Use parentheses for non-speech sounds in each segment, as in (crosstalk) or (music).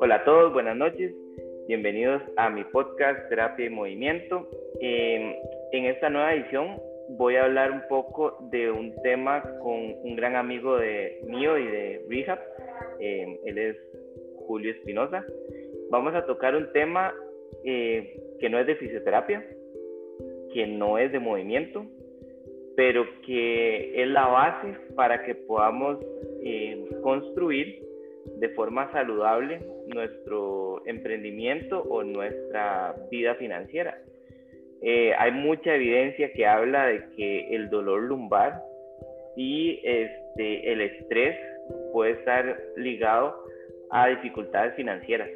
Hola a todos, buenas noches. Bienvenidos a mi podcast Terapia y Movimiento. en esta nueva edición voy a hablar un poco de un tema con un gran amigo de mío y de Rehab. Eh, él es Julio Espinosa. Vamos a tocar un tema eh, que no es de fisioterapia, que no es de movimiento, pero que es la base para que podamos eh, construir de forma saludable nuestro emprendimiento o nuestra vida financiera. Eh, hay mucha evidencia que habla de que el dolor lumbar y este, el estrés puede estar ligado a dificultades financieras.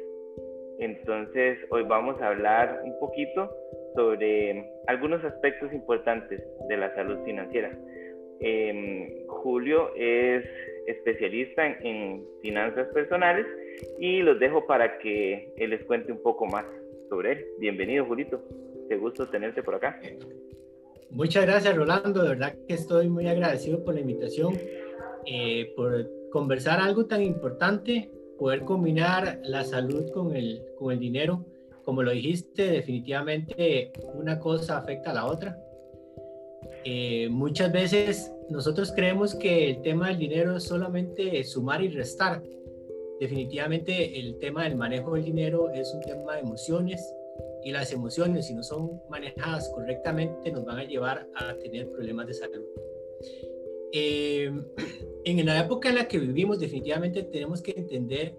Entonces, hoy vamos a hablar un poquito sobre algunos aspectos importantes de la salud financiera. Em, Julio es especialista en, en, finanzas personales y los dejo para que él les cuente un poco más sobre él. Bienvenido, Julito. Qué gusto tenerte por acá. Muchas gracias, Rolando. De verdad que estoy muy agradecido por la invitación, eh, por conversar algo tan importante, poder combinar la salud con el, con el dinero. Como lo dijiste, definitivamente una cosa afecta a la otra. Eh, muchas veces nosotros creemos que el tema del dinero es solamente sumar y restar. Definitivamente el tema del manejo del dinero es un tema de emociones, y las emociones, si no son manejadas correctamente, nos van a llevar a tener problemas de salud. Eh, en la época en la que vivimos, definitivamente tenemos que entender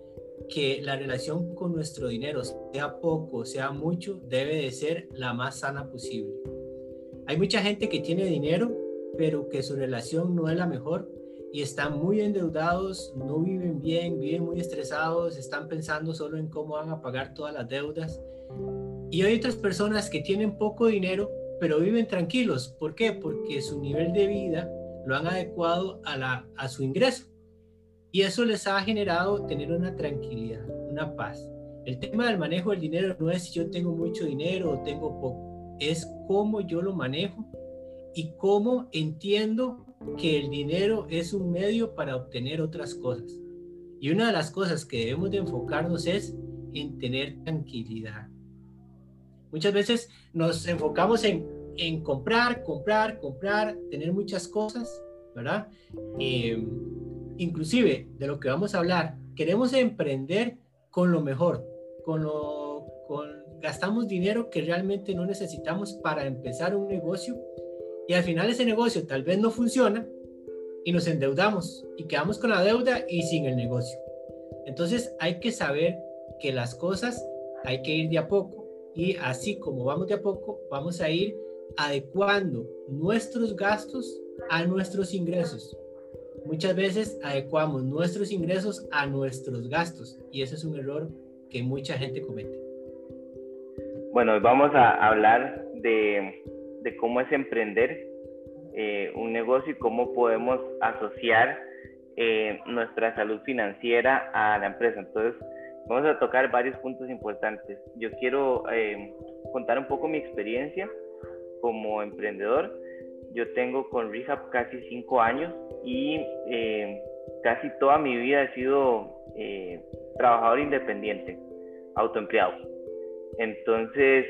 que la relación con nuestro dinero, sea poco, sea mucho, debe de ser la más sana posible. Hay mucha gente que tiene dinero, pero que su relación no es la mejor y están muy endeudados, no viven bien, viven muy estresados, están pensando solo en cómo van a pagar todas las deudas y hay otras personas que tienen poco dinero, pero viven tranquilos. ¿Por qué? Porque su nivel de vida lo han adecuado a, su ingreso. Y eso les ha generado tener una tranquilidad, una paz. El tema del manejo del dinero no es si yo tengo mucho dinero o tengo poco, es cómo yo lo manejo y cómo entiendo que el dinero es un medio para obtener otras cosas. Y una de las cosas que debemos de enfocarnos es en tener tranquilidad. Muchas veces nos enfocamos en, en comprar, comprar, comprar, tener muchas cosas, ¿verdad? Eh, inclusive de lo que vamos a hablar, queremos emprender con lo mejor, con lo, con, gastamos dinero que realmente no necesitamos para empezar un negocio y al final ese negocio tal vez no funciona y nos endeudamos y quedamos con la deuda y sin el negocio. Entonces hay que saber que las cosas hay que ir de a poco y así como vamos de a poco, vamos a ir adecuando nuestros gastos a nuestros ingresos. Muchas veces adecuamos nuestros ingresos a nuestros gastos y ese es un error que mucha gente comete. Bueno, vamos a hablar de, de cómo es emprender eh, un negocio y cómo podemos asociar eh, nuestra salud financiera a la empresa. Entonces, Vamos a tocar varios puntos importantes. Yo quiero eh, contar un poco mi experiencia como emprendedor. Yo tengo con Rehab casi cinco años y eh, casi toda mi vida he sido eh, trabajador independiente, autoempleado. Entonces,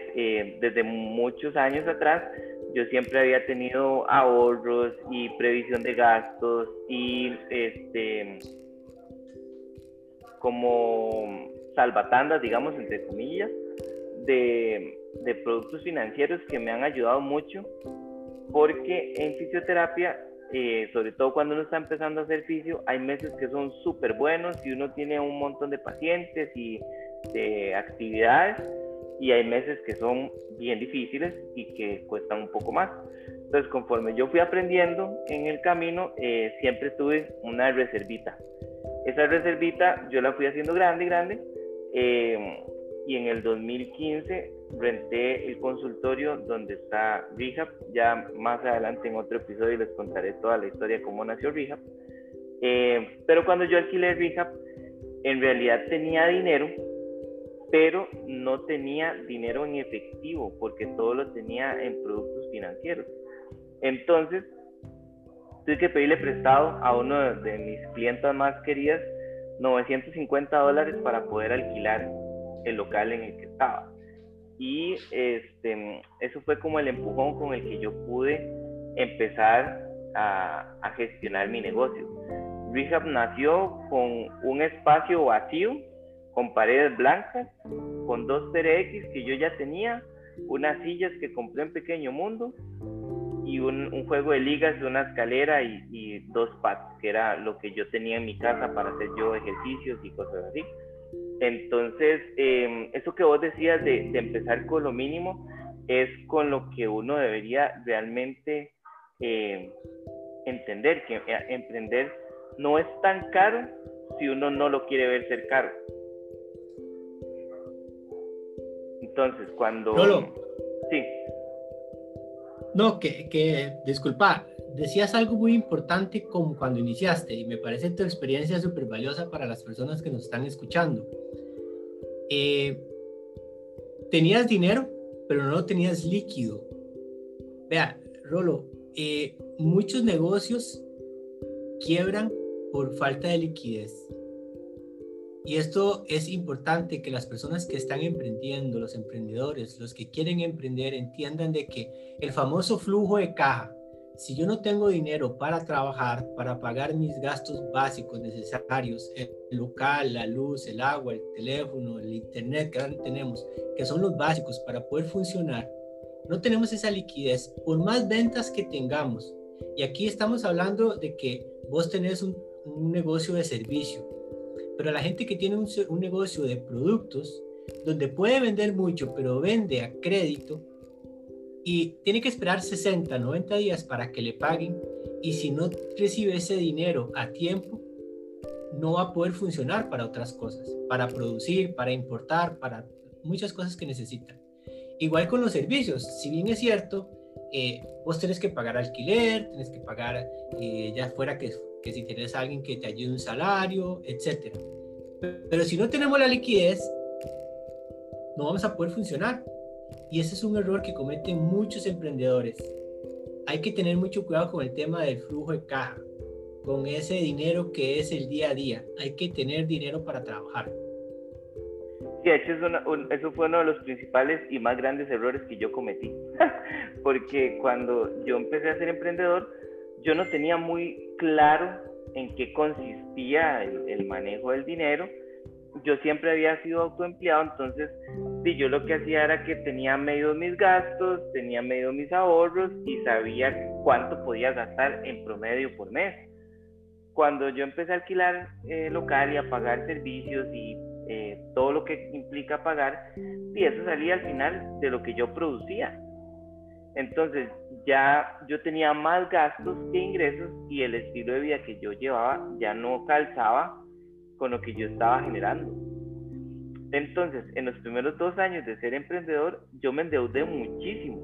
desde muchos años atrás, yo siempre había tenido ahorros y previsión de gastos y este como salvatandas, digamos, entre comillas, de, de productos financieros que me han ayudado mucho, porque en fisioterapia eh, sobre todo cuando uno está empezando a hacer fisio, hay meses que son súper buenos y uno tiene un montón de pacientes y de actividades y hay meses que son bien difíciles y que cuestan un poco más. Entonces, conforme yo fui aprendiendo en el camino, eh, siempre tuve una reservita esa reservita yo la fui haciendo grande, grande. Eh, y en el 2015 renté el consultorio donde está Rehab. Ya más adelante en otro episodio les contaré toda la historia de cómo nació Rehab. Eh, pero cuando yo alquilé Rehab, en realidad tenía dinero, pero no tenía dinero en efectivo porque todo lo tenía en productos financieros. Entonces, tuve que pedirle prestado a uno de mis clientas más queridas 950 dólares para poder alquilar el local en el que estaba. Y este, eso fue como el empujón con el que yo pude empezar a, gestionar mi negocio. Rehab nació con un espacio vacío, con paredes blancas, con dos TRX que yo ya tenía, unas sillas que compré en Pequeño Mundo y un, un juego de ligas, una escalera y, y, dos pads, que era lo que yo tenía en mi casa para hacer yo ejercicios y cosas así. Entonces, eh, eso que vos decías de, de, empezar con lo mínimo es con lo que uno debería realmente eh, entender, que eh, emprender no es tan caro si uno no lo quiere ver ser caro. Entonces, cuando... Sí. No, que, que, disculpa, decías algo muy importante como cuando iniciaste y me parece tu experiencia súper valiosa para las personas que nos están escuchando. Eh, tenías dinero, pero no tenías líquido. Vea, Rolo, eh, muchos negocios quiebran por falta de liquidez. Y esto es importante que las personas que están emprendiendo, los emprendedores, los que quieren emprender, entiendan de que el famoso flujo de caja, si yo no tengo dinero para trabajar, para pagar mis gastos básicos necesarios, el local, la luz, el agua, el teléfono, el internet que ahora tenemos, que son los básicos para poder funcionar, no tenemos esa liquidez por más ventas que tengamos. Y aquí estamos hablando de que vos tenés un, un negocio de servicio, pero la gente que tiene un, un, negocio de productos, donde puede vender mucho, pero vende a crédito y tiene que esperar 60, 90 días para que le paguen, y si no recibe ese dinero a tiempo, no va a poder funcionar para otras cosas, para producir, para importar, para muchas cosas que necesitan. Igual con los servicios, si bien es cierto, eh, vos tenés que pagar alquiler, tenés que pagar eh, ya fuera que que si tienes a alguien que te ayude un salario, etc. Pero si no tenemos la liquidez, no vamos a poder funcionar. Y ese es un error que cometen muchos emprendedores. Hay que tener mucho cuidado con el tema del flujo de caja, con ese dinero que es el día a día. Hay que tener dinero para trabajar. Sí, hecho, eso fue uno de los principales y más grandes errores que yo cometí. (laughs) Porque cuando yo empecé a ser emprendedor, yo no tenía muy claro en qué consistía el, manejo del dinero. Yo siempre había sido autoempleado, entonces sí, yo lo que hacía era que tenía medio mis gastos, tenía medio mis ahorros y sabía cuánto podía gastar en promedio por mes. Cuando yo empecé a alquilar eh, local y a pagar servicios y eh, todo lo que implica pagar, y eso salía al final de lo que yo producía. Entonces ya yo tenía más gastos que ingresos y el estilo de vida que yo llevaba ya no calzaba con lo que yo estaba generando. Entonces, en los primeros dos años de ser emprendedor, yo me endeudé muchísimo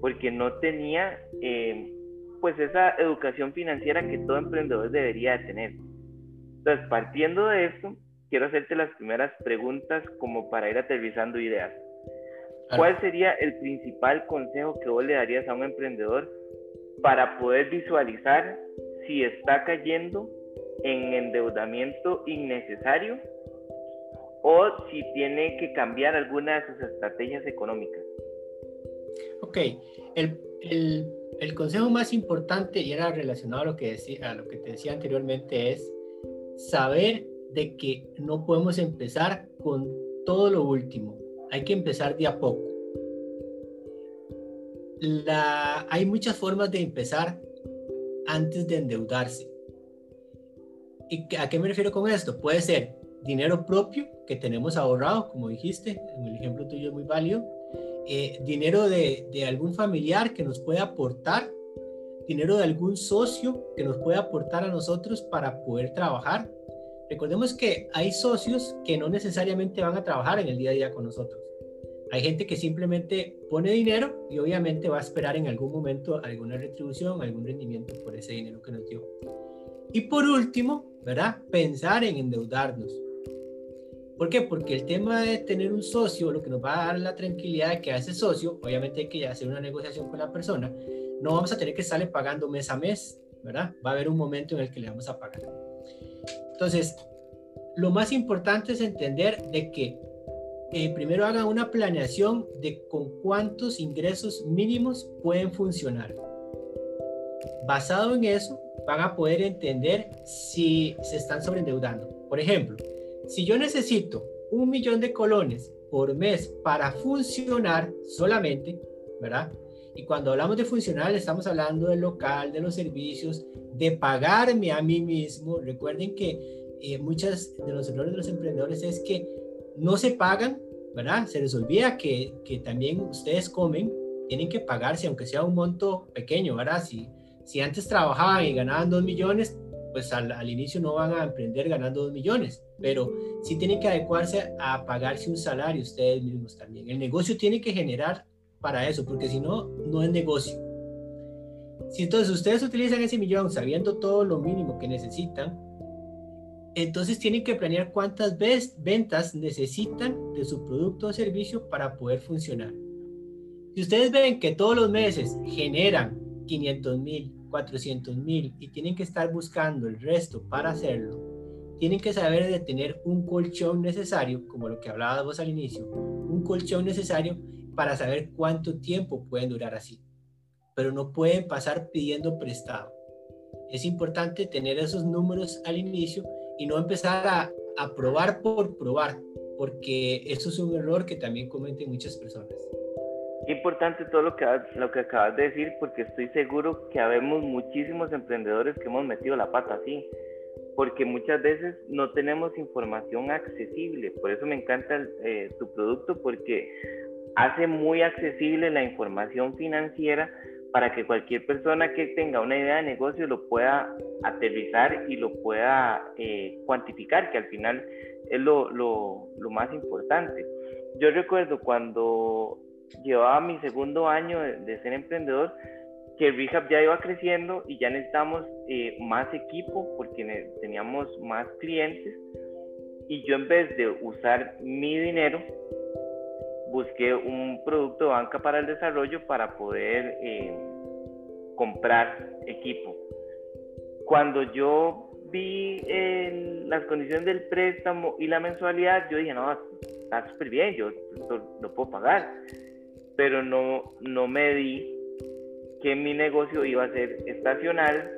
porque no tenía eh, pues esa educación financiera que todo emprendedor debería de tener. Entonces, partiendo de esto, quiero hacerte las primeras preguntas como para ir aterrizando ideas. ¿Cuál sería el principal consejo que vos le darías a un emprendedor para poder visualizar si está cayendo en endeudamiento innecesario o si tiene que cambiar alguna de sus estrategias económicas? Ok, el, el, el consejo más importante y era relacionado a lo, que decía, a lo que te decía anteriormente es saber de que no podemos empezar con todo lo último hay que empezar de a poco. Hay muchas formas de empezar antes de endeudarse. ¿Y a qué me refiero con esto? Puede ser dinero propio que tenemos ahorrado, como dijiste, el ejemplo tuyo es muy válido, eh, dinero de, de algún familiar que nos pueda aportar, dinero de algún socio que nos pueda aportar a nosotros para poder trabajar, Recordemos que hay socios que no necesariamente van a trabajar en el día a día con nosotros. Hay gente que simplemente pone dinero y obviamente va a esperar en algún momento alguna retribución, algún rendimiento por ese dinero que nos dio. Y por último, ¿verdad? Pensar en endeudarnos. ¿Por qué? Porque el tema de tener un socio, lo que nos va a dar la tranquilidad de que a ese socio, obviamente hay que hacer una negociación con la persona, no vamos a tener que estarle pagando mes a mes, ¿verdad? Va a haber un momento en el que le vamos a pagar. Entonces, lo más importante es entender de que eh, primero hagan una planeación de con cuántos ingresos mínimos pueden funcionar. Basado en eso, van a poder entender si se están sobreendeudando. Por ejemplo, si yo necesito un millón de colones por mes para funcionar solamente, ¿verdad? Y cuando hablamos de funcionar, estamos hablando del local, de los servicios, de pagarme a mí mismo. Recuerden que eh, muchos de los errores de los emprendedores es que no se pagan, ¿verdad? Se les olvida que, que también ustedes comen, tienen que pagarse, aunque sea un monto pequeño, ¿verdad? Si, si antes trabajaban y ganaban dos millones, pues al, al, inicio no van a emprender ganando dos millones, pero sí tienen que adecuarse a pagarse un salario ustedes mismos también. El negocio tiene que generar para eso, porque si no, no es negocio. Si entonces ustedes utilizan ese millón sabiendo todo lo mínimo que necesitan, entonces tienen que planear cuántas ventas necesitan de su producto o servicio para poder funcionar. Si ustedes ven que todos los meses generan 500 mil, 400 mil y tienen que estar buscando el resto para hacerlo, tienen que saber de tener un colchón necesario, como lo que hablaba vos al inicio, un colchón necesario para saber cuánto tiempo pueden durar así. Pero no pueden pasar pidiendo prestado. Es importante tener esos números al inicio y no empezar a, a probar por probar, porque eso es un error que también cometen muchas personas. Importante todo lo que, lo que acabas de decir, porque estoy seguro que habemos muchísimos emprendedores que hemos metido la pata así, porque muchas veces no tenemos información accesible. Por eso me encanta eh, tu producto, porque hace muy accesible la información financiera para que cualquier persona que tenga una idea de negocio lo pueda aterrizar y lo pueda eh, cuantificar, que al final es lo, lo, lo, más importante. Yo recuerdo cuando llevaba mi segundo año de, ser emprendedor, que Rehab ya iba creciendo y ya necesitamos eh, más equipo porque teníamos más clientes y yo en vez de usar mi dinero, busqué un producto de banca para el desarrollo para poder eh, comprar equipo. Cuando yo vi las condiciones del préstamo y la mensualidad, yo dije, no, está súper bien, yo lo puedo pagar. Pero no, no me di que mi negocio iba a ser estacional,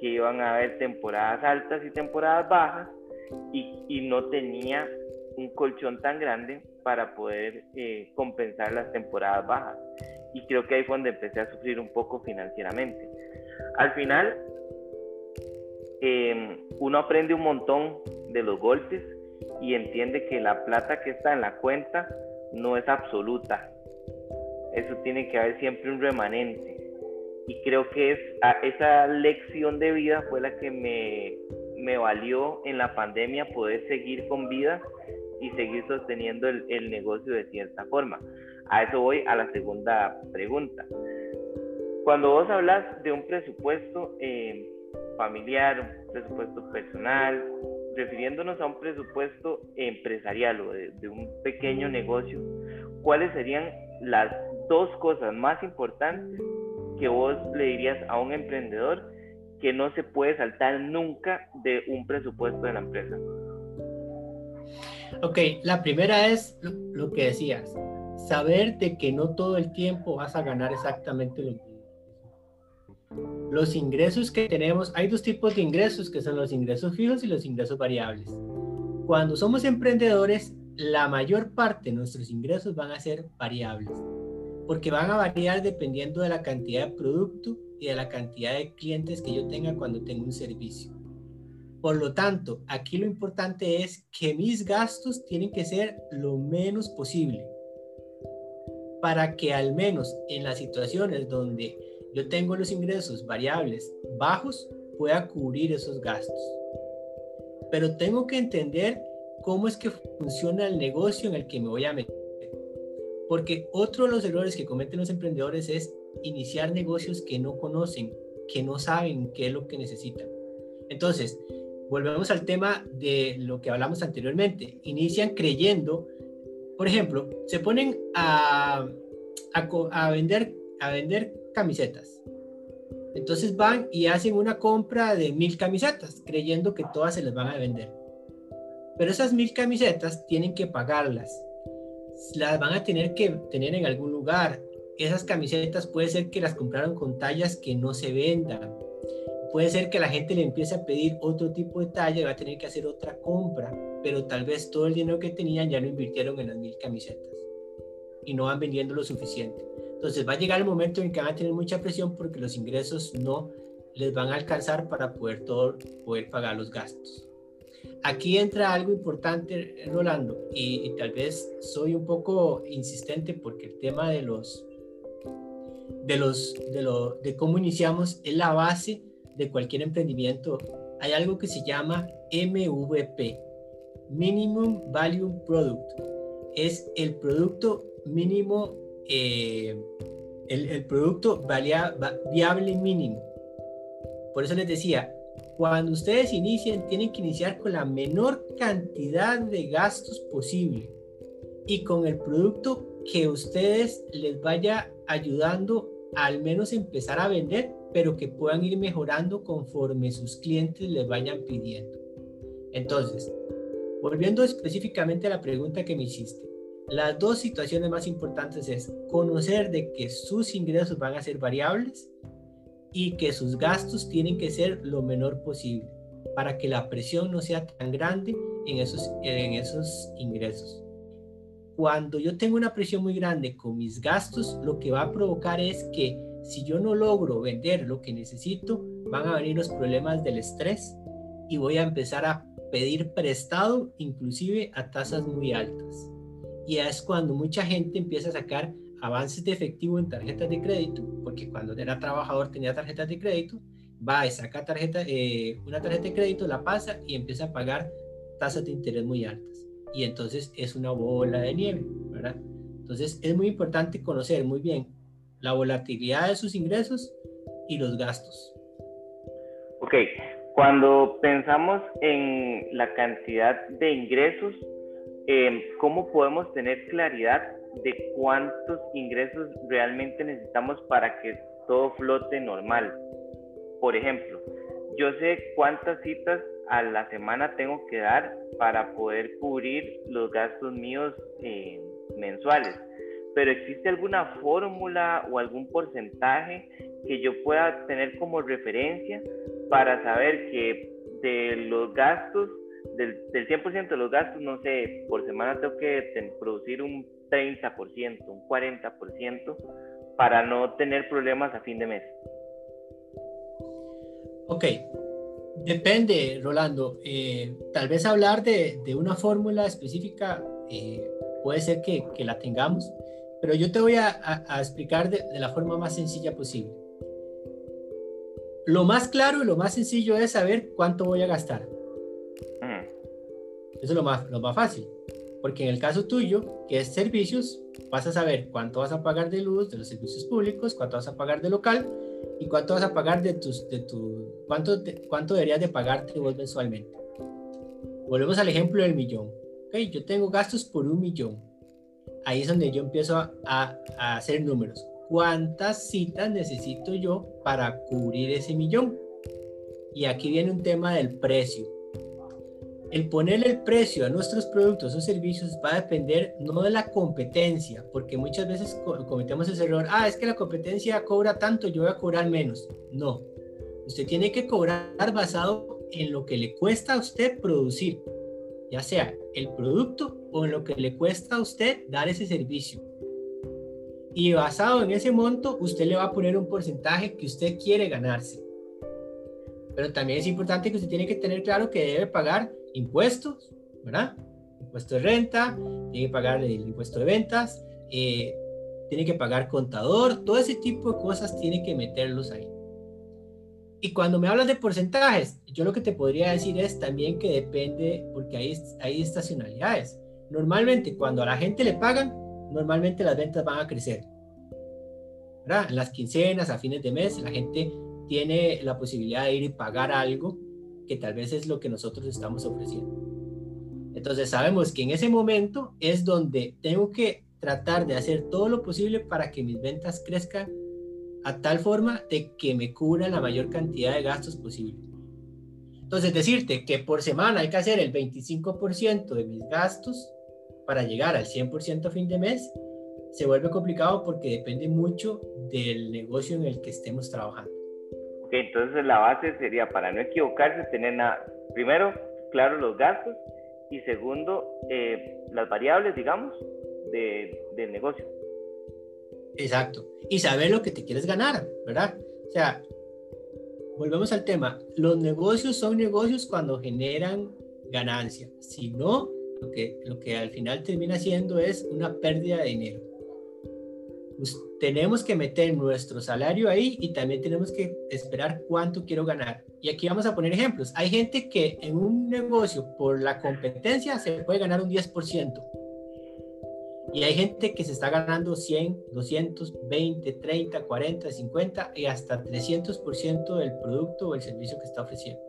que iban a haber temporadas altas y temporadas bajas, y, y no tenía un colchón tan grande para poder eh, compensar las temporadas bajas. Y creo que ahí fue donde empecé a sufrir un poco financieramente. Al final, em, uno aprende un montón de los golpes y entiende que la plata que está en la cuenta no es absoluta. Eso tiene que haber siempre un remanente. Y creo que es, esa lección de vida fue la que me valió en la pandemia poder seguir con vida y seguir sosteniendo el, negocio de cierta forma. A eso voy a la segunda pregunta. Cuando vos hablas de un presupuesto eh, familiar, un presupuesto personal, refiriéndonos a un presupuesto empresarial o de, de un pequeño negocio, ¿cuáles serían las dos cosas más importantes que vos le dirías a un emprendedor que no se puede saltar nunca de un presupuesto de la empresa? Ok, la primera es lo, que decías, saber de que no todo el tiempo vas a ganar exactamente lo mismo. Los ingresos que tenemos, hay dos tipos de ingresos que son los ingresos fijos y los ingresos variables. Cuando somos emprendedores, la mayor parte de nuestros ingresos van a ser variables, porque van a variar dependiendo de la cantidad de producto y de la cantidad de clientes que yo tenga cuando tengo un servicio. Por lo tanto, aquí lo importante es que mis gastos tienen que ser lo menos posible para que al menos en las situaciones donde yo tengo los ingresos variables bajos, pueda cubrir esos gastos. Pero tengo que entender cómo es que funciona el negocio en el que me voy a meter. Porque otro de los errores que cometen los emprendedores es iniciar negocios que no conocen, que no saben qué es lo que necesitan. Entonces, volvemos al tema de lo que hablamos anteriormente. Inician creyendo, por ejemplo, se ponen a, a, vender, a vender camisetas. Entonces van y hacen una compra de mil camisetas, creyendo que todas se les van a vender. Pero esas mil camisetas tienen que pagarlas. Las van a tener que tener en algún lugar. Esas camisetas puede ser que las compraron con tallas que no se vendan. Puede ser que la gente le empiece a pedir otro tipo de talla y va a tener que hacer otra compra. Pero tal vez todo el dinero que tenían ya lo invirtieron en las mil camisetas. Y no van vendiendo lo suficiente. Entonces va a llegar el momento en que van a tener mucha presión porque los ingresos no les van a alcanzar para poder, todo, poder pagar los gastos aquí entra algo importante, Rolando, y, tal vez soy un poco insistente porque el tema de los, de los, de lo, de cómo iniciamos es la base de cualquier emprendimiento. Hay algo que se llama MVP, Minimum Value Product. Es el producto mínimo, eh, el, producto viable mínimo. Por eso les decía, cuando ustedes inician, tienen que iniciar con la menor cantidad de gastos posible y con el producto que ustedes les vaya ayudando a al menos empezar a vender, pero que puedan ir mejorando conforme sus clientes les vayan pidiendo. Entonces, volviendo específicamente a la pregunta que me hiciste, las dos situaciones más importantes es conocer de que sus ingresos van a ser variables y que sus gastos tienen que ser lo menor posible para que la presión no sea tan grande en esos, en esos ingresos. Cuando yo tengo una presión muy grande con mis gastos, lo que va a provocar es que si yo no logro vender lo que necesito, van a venir los problemas del estrés y voy a empezar a pedir prestado inclusive a tasas muy altas. Y es cuando mucha gente empieza a sacar avances de efectivo en tarjetas de crédito, porque cuando era trabajador tenía tarjetas de crédito, va y saca tarjeta, eh, una tarjeta de crédito, la pasa y empieza a pagar tasas de interés muy altas. Y entonces es una bola de nieve, ¿verdad? Entonces es muy importante conocer muy bien la volatilidad de sus ingresos y los gastos. Ok, cuando pensamos en la cantidad de ingresos, eh, ¿cómo podemos tener claridad de cuántos ingresos realmente necesitamos para que todo flote normal. Por ejemplo, yo sé cuántas citas a la semana tengo que dar para poder cubrir los gastos míos eh, mensuales. Pero ¿existe alguna fórmula o algún porcentaje que yo pueda tener como referencia para saber que de los gastos, del, del 100% de los gastos, no sé, por semana tengo que producir un 30%, un 40% para no tener problemas a fin de mes. Ok, depende, Rolando. Eh, tal vez hablar de, de una fórmula específica eh, puede ser que, que, la tengamos, pero yo te voy a, a, explicar de, de, la forma más sencilla posible. Lo más claro y lo más sencillo es saber cuánto voy a gastar. Eso es lo más, lo más fácil. Porque en el caso tuyo, que es servicios, vas a saber cuánto vas a pagar de luz, de los servicios públicos, cuánto vas a pagar de local y cuánto vas a pagar de tus, de tu, cuánto, cuánto deberías de pagarte vos mensualmente. Volvemos al ejemplo del millón. Okay, yo tengo gastos por un millón. Ahí es donde yo empiezo a, a hacer números. ¿Cuántas citas necesito yo para cubrir ese millón? Y aquí viene un tema del precio el ponerle el precio a nuestros productos o servicios va a depender no de la competencia, porque muchas veces cometemos ese error, ah, es que la competencia cobra tanto, yo voy a cobrar menos. No, usted tiene que cobrar basado en lo que le cuesta a usted producir, ya sea el producto o en lo que le cuesta a usted dar ese servicio. Y basado en ese monto, usted le va a poner un porcentaje que usted quiere ganarse. Pero también es importante que usted tiene que tener claro que debe pagar impuestos, ¿verdad? Impuesto de renta, tiene que pagar el impuesto de ventas, eh, tiene que pagar contador, todo ese tipo de cosas tiene que meterlos ahí. Y cuando me hablas de porcentajes, yo lo que te podría decir es también que depende, porque hay, hay estacionalidades. Normalmente, cuando a la gente le pagan, normalmente las ventas van a crecer. ¿verdad? En las quincenas, a fines de mes, la gente tiene la posibilidad de ir y pagar algo que tal vez es lo que nosotros estamos ofreciendo. Entonces sabemos que en ese momento es donde tengo que tratar de hacer todo lo posible para que mis ventas crezcan a tal forma de que me cubra la mayor cantidad de gastos posible. Entonces, decirte que por semana hay que hacer el 25% de mis gastos para llegar al 100% a fin de mes, se vuelve complicado porque depende mucho del negocio en el que estemos trabajando. Ok, entonces la base sería para no equivocarse, tener nada, primero, claro los gastos y segundo, eh, las variables, digamos, de, del negocio. Exacto. Y saber lo que te quieres ganar, ¿verdad? O sea, volvemos al tema. Los negocios son negocios cuando generan ganancia. Si no, lo que, lo que al final termina siendo es una pérdida de dinero. Pues, tenemos que meter nuestro salario ahí y también tenemos que esperar cuánto quiero ganar. Y aquí vamos a poner ejemplos. Hay gente que en un negocio por la competencia se puede ganar un 10%. Y hay gente que se está ganando 100, 200, 20, 30, 40, 50 y hasta 300% del producto o el servicio que está ofreciendo.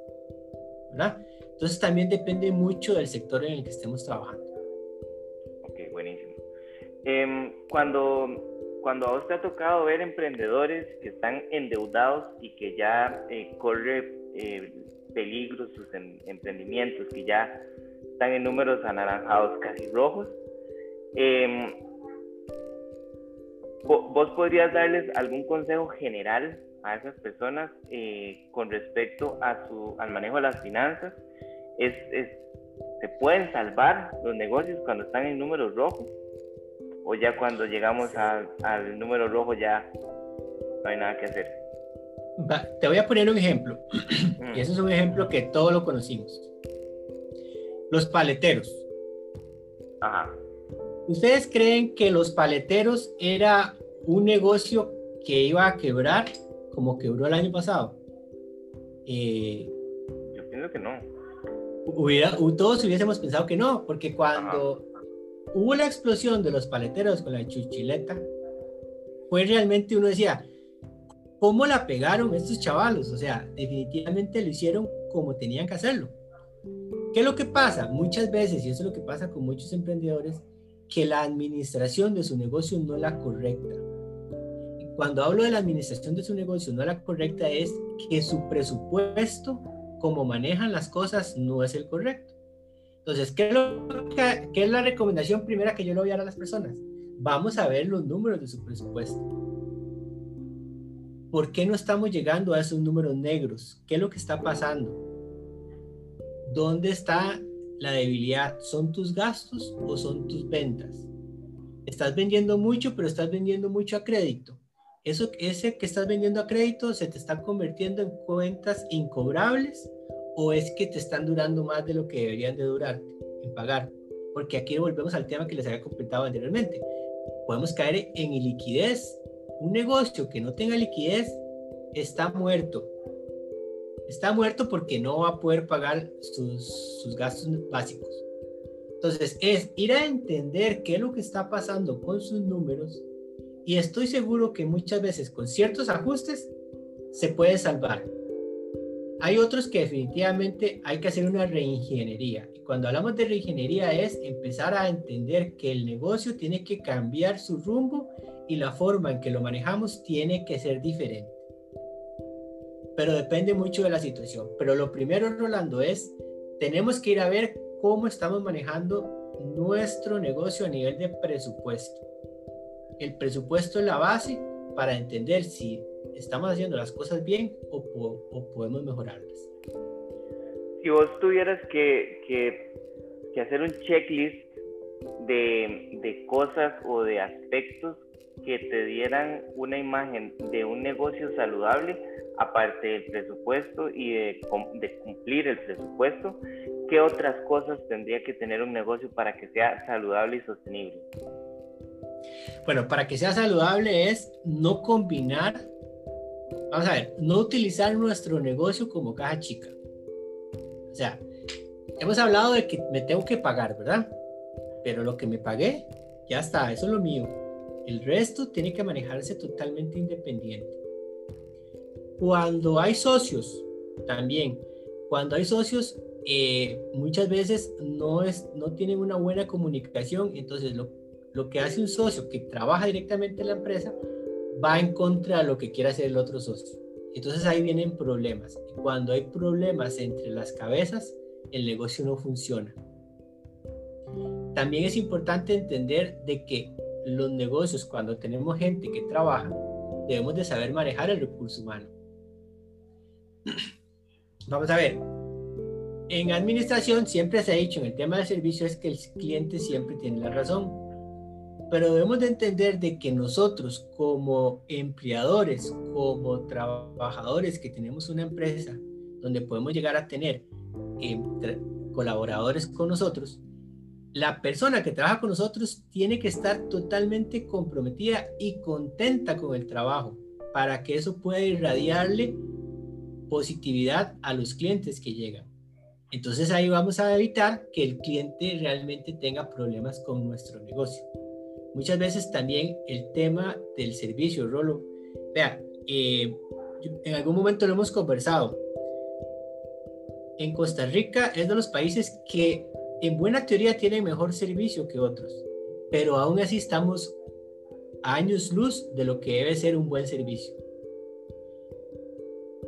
¿Verdad? Entonces también depende mucho del sector en el que estemos trabajando. Ok, buenísimo. Em, cuando, cuando a vos te ha tocado ver emprendedores que están endeudados y que ya eh, corre eh, peligro sus em, emprendimientos, que ya están en números anaranjados, casi rojos, Em, ¿Vos podrías darles algún consejo general a esas personas eh, con respecto a su, al manejo de las finanzas? ¿Es, se pueden salvar los negocios cuando están en números rojos? ¿O ya cuando llegamos al número rojo ya no hay nada que hacer? te voy a poner un ejemplo. y ese es un ejemplo que todos lo conocimos. Los paleteros. Ajá. ¿Ustedes creen que los paleteros era un negocio que iba a quebrar como quebró el año pasado? Eh, Yo pienso que no. Hubiera, todos hubiésemos pensado que no, porque cuando hubo la explosión de los paleteros con la chuchileta, fue realmente uno decía, ¿cómo la pegaron estos chavalos? O sea, definitivamente lo hicieron como tenían que hacerlo. ¿Qué es lo que pasa? Muchas veces, y eso es lo que pasa con muchos emprendedores, que la administración de su negocio no la correcta. Cuando hablo de la administración de su negocio no la correcta es que su presupuesto, como manejan las cosas, no es el correcto. Entonces, ¿qué es, lo ¿qué es la recomendación primera que yo le voy a dar a las personas? Vamos a ver los números de su presupuesto. ¿Por qué no estamos llegando a esos números negros? ¿Qué es lo que está pasando? ¿Dónde está la debilidad? ¿Son tus gastos o son tus ventas? Estás vendiendo mucho, pero estás vendiendo mucho a crédito. Eso, ese que estás vendiendo a crédito se te está convirtiendo en cuentas incobrables o es que te están durando más de lo que deberían de durarte en pagar. Porque aquí volvemos al tema que les había comentado anteriormente. Podemos caer en liquidez. Un negocio que no tenga liquidez está muerto está muerto porque no va a poder pagar sus, sus gastos básicos. Entonces, es ir a entender qué es lo que está pasando con sus números y estoy seguro que muchas veces con ciertos ajustes se puede salvar. Hay otros que definitivamente hay que hacer una reingeniería. Y cuando hablamos de reingeniería es empezar a entender que el negocio tiene que cambiar su rumbo y la forma en que lo manejamos tiene que ser diferente pero depende mucho de la situación. Pero lo primero, Rolando, es, tenemos que ir a ver cómo estamos manejando nuestro negocio a nivel de presupuesto. El presupuesto es la base para entender si estamos haciendo las cosas bien o, o podemos mejorarlas. Si vos tuvieras que, que, que hacer un checklist de, de cosas o de aspectos que te dieran una imagen de un negocio saludable, aparte del presupuesto y de, cumplir el presupuesto, ¿qué otras cosas tendría que tener un negocio para que sea saludable y sostenible? Bueno, para que sea saludable es no combinar, vamos a ver, no utilizar nuestro negocio como caja chica. O sea, hemos hablado de que me tengo que pagar, ¿verdad? Pero lo que me pagué, ya está, eso es lo mío. El resto tiene que manejarse totalmente independiente. Cuando hay socios, también, cuando hay socios, eh, muchas veces no, es, no tienen una buena comunicación, entonces lo, lo que hace un socio que trabaja directamente en la empresa va en contra de lo que quiere hacer el otro socio. Entonces ahí vienen problemas. Cuando hay problemas entre las cabezas, el negocio no funciona. También es importante entender de que los negocios, cuando tenemos gente que trabaja, debemos de saber manejar el recurso humano. Vamos a ver, en administración siempre se ha dicho en el tema de servicios que el cliente siempre tiene la razón, pero debemos de entender de que nosotros como empleadores, como trabajadores que tenemos una empresa donde podemos llegar a tener eh, colaboradores con nosotros, la persona que trabaja con nosotros tiene que estar totalmente comprometida y contenta con el trabajo para que eso pueda irradiarle positividad a los clientes que llegan. Entonces ahí vamos a evitar que el cliente realmente tenga problemas con nuestro negocio. Muchas veces también el tema del servicio, Rolo. Vea, eh, en algún momento lo hemos conversado. En Costa Rica es de los países que en buena teoría tienen mejor servicio que otros, pero aún así estamos a años luz de lo que debe ser un buen servicio.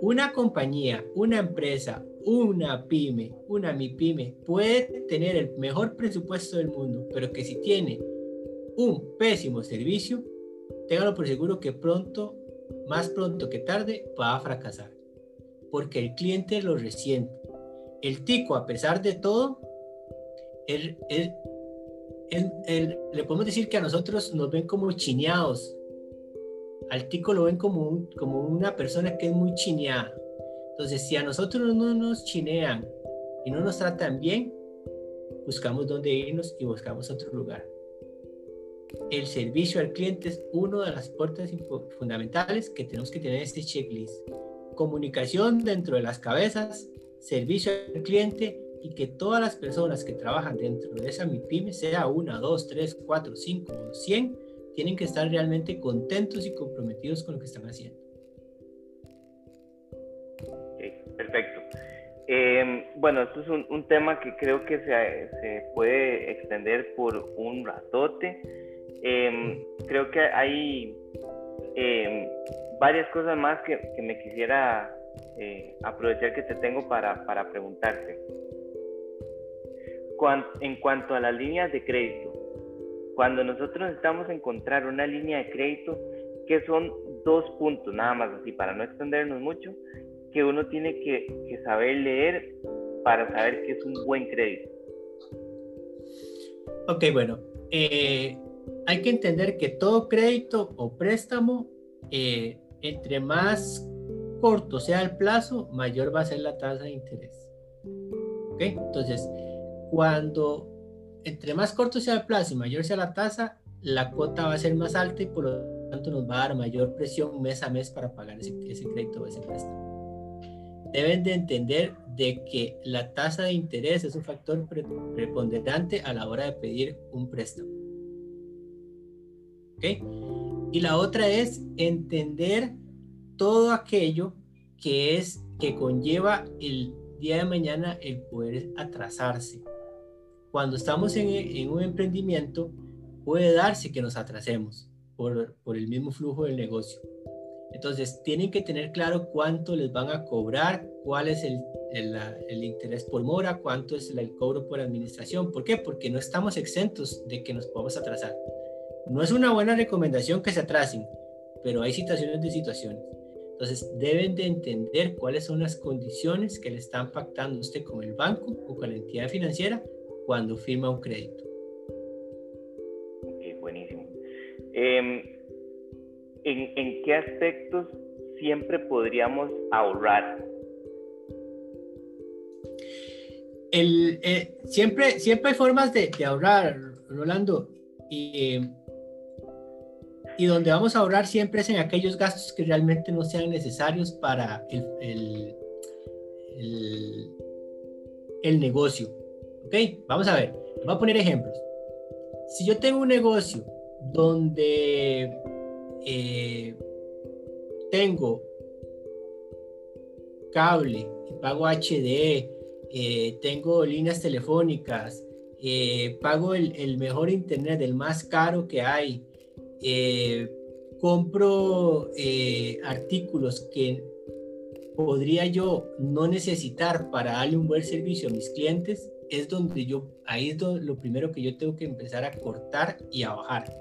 Una compañía, una empresa, una pyme, una MIPYME puede tener el mejor presupuesto del mundo, pero que si tiene un pésimo servicio, téngalo por seguro que pronto, más pronto que tarde, va a fracasar. Porque el cliente lo resiente. El tico, a pesar de todo, él, le podemos decir que a nosotros nos ven como chineados al tico lo ven como, como una persona que es muy chineada. Entonces, si a nosotros no nos chinean y no nos tratan bien, buscamos dónde irnos y buscamos otro lugar. El servicio al cliente es una de las puertas fundamentales que tenemos que tener en este checklist. Comunicación dentro de las cabezas, servicio al cliente y que todas las personas que trabajan dentro de esa MIPYME, sea una, dos, tres, cuatro, cinco cien, tienen que estar realmente contentos y comprometidos con lo que están haciendo. perfecto. Em, bueno, esto es un, tema que creo que se, puede extender por un ratote. Em, creo que hay em, varias cosas más que, que me quisiera eh, aprovechar que te tengo para, para preguntarte. en cuanto a las líneas de crédito, cuando nosotros necesitamos encontrar una línea de crédito, que son dos puntos, nada más así, para no extendernos mucho, que uno tiene que, saber leer para saber qué es un buen crédito. Ok, bueno, eh, hay que entender que todo crédito o préstamo, eh, entre más corto sea el plazo, mayor va a ser la tasa de interés. ¿Ok? Entonces, cuando entre más corto sea el plazo y mayor sea la tasa, la cuota va a ser más alta y por lo tanto nos va a dar mayor presión mes a mes para pagar ese, crédito o ese préstamo. Deben de entender de que la tasa de interés es un factor preponderante a la hora de pedir un préstamo. ¿Ok? Y la otra es entender todo aquello que es que conlleva el día de mañana el poder atrasarse cuando estamos en, un emprendimiento, puede darse que nos atrasemos por, el mismo flujo del negocio. Entonces, tienen que tener claro cuánto les van a cobrar, cuál es el, el, interés por mora, cuánto es el, cobro por administración. ¿Por qué? Porque no estamos exentos de que nos podamos atrasar. No es una buena recomendación que se atrasen, pero hay situaciones de situaciones. Entonces, deben de entender cuáles son las condiciones que le están pactando usted con el banco o con la entidad financiera cuando firma un crédito. Ok, buenísimo. Em, ¿en, qué aspectos siempre podríamos ahorrar? El, eh, siempre, siempre hay formas de, ahorrar, Rolando. Y, y donde vamos a ahorrar siempre es en aquellos gastos que realmente no sean necesarios para el, el negocio. ¿Ok? Vamos a ver. Voy a poner ejemplos. Si yo tengo un negocio donde eh, tengo cable, pago HD, eh, tengo líneas telefónicas, eh, pago el, mejor internet, el más caro que hay, compro artículos que podría yo no necesitar para darle un buen servicio a mis clientes, es donde yo, ahí es lo primero que yo tengo que empezar a cortar y a bajar.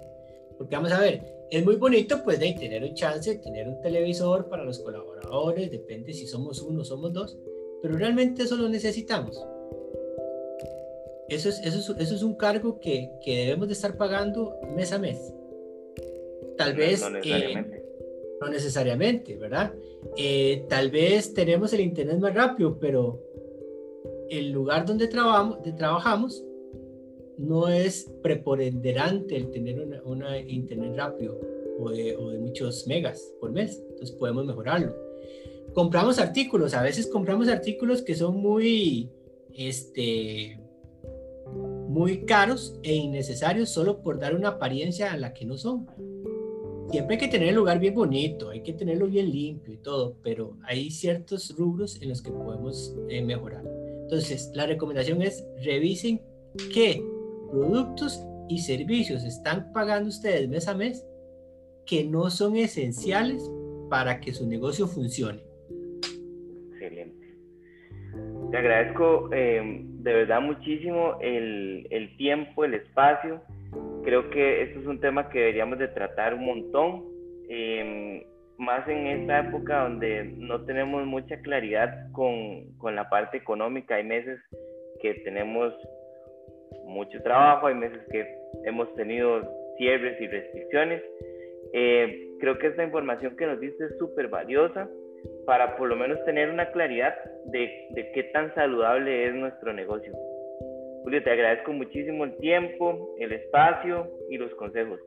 Porque vamos a ver, es muy bonito pues de tener un chance, de tener un televisor para los colaboradores, depende si somos uno o somos dos, pero realmente eso lo necesitamos. Eso es, eso es, eso es un cargo que, que, debemos de estar pagando mes a mes. Tal vez... No necesariamente. no necesariamente, ¿verdad? Eh, tal vez tenemos el internet más rápido, pero el lugar donde trabajamos, de trabajamos no es preponderante el tener una, internet rápido o de, o de, muchos megas por mes, entonces podemos mejorarlo. Compramos artículos, a veces compramos artículos que son muy, este, muy caros e innecesarios solo por dar una apariencia a la que no son. Siempre hay que tener el lugar bien bonito, hay que tenerlo bien limpio y todo, pero hay ciertos rubros en los que podemos eh, mejorar. Entonces, la recomendación es revisen qué productos y servicios están pagando ustedes mes a mes que no son esenciales para que su negocio funcione. Excelente. Te agradezco eh, de verdad muchísimo el, el, tiempo, el espacio. Creo que esto es un tema que deberíamos de tratar un montón, eh, más en esta época donde no tenemos mucha claridad con, con la parte económica. Hay meses que tenemos mucho trabajo, hay meses que hemos tenido cierres y restricciones. Eh, creo que esta información que nos diste es súper valiosa para por lo menos tener una claridad de, de, qué tan saludable es nuestro negocio. Julio, te agradezco muchísimo el tiempo, el espacio y los consejos.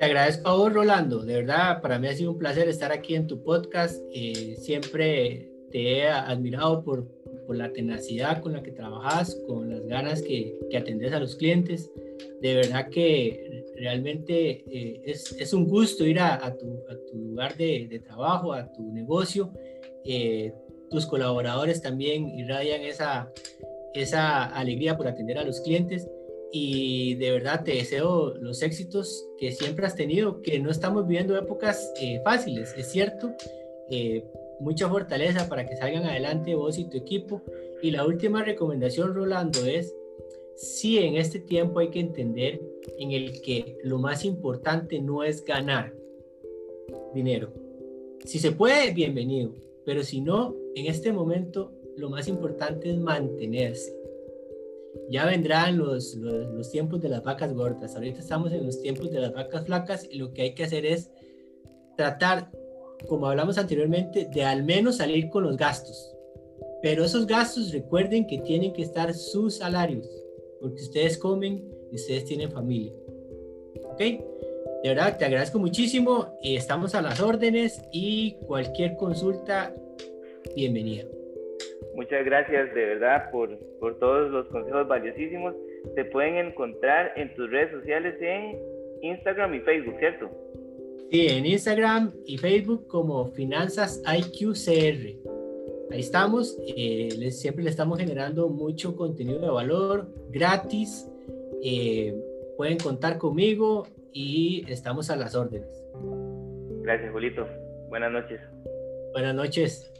Te agradezco a vos, Rolando. De verdad, para mí ha sido un placer estar aquí en tu podcast. Eh, siempre te he admirado por, por la tenacidad con la que trabajas, con las ganas que, que atendes a los clientes. De verdad que realmente eh, es, es, un gusto ir a, a, tu, a tu, lugar de, de, trabajo, a tu negocio. Eh, tus colaboradores también irradian esa, esa alegría por atender a los clientes y de verdad te deseo los éxitos que siempre has tenido, que no estamos viviendo épocas eh, fáciles, es cierto, mucha fortaleza para que salgan adelante vos y tu equipo. Y la última recomendación, Rolando, es sí en este tiempo hay que entender en el que lo más importante no es ganar dinero. Si se puede, bienvenido, pero si no, en este momento lo más importante es mantenerse. Ya vendrán los, los, tiempos de las vacas gordas. Ahorita estamos en los tiempos de las vacas flacas y lo que hay que hacer es tratar como hablamos anteriormente, de al menos salir con los gastos. Pero esos gastos recuerden que tienen que estar sus salarios, porque ustedes comen y ustedes tienen familia. ¿Ok? De verdad, te agradezco muchísimo. Estamos a las órdenes y cualquier consulta, bienvenida. Muchas gracias de verdad por, por todos los consejos valiosísimos. Te pueden encontrar en tus redes sociales en Instagram y Facebook, ¿cierto? Sí, en Instagram y Facebook como Finanzas IQCR. Ahí estamos, eh, siempre le estamos generando mucho contenido de valor gratis. Eh, pueden contar conmigo y estamos a las órdenes. Gracias, Julito. Buenas noches. Buenas noches.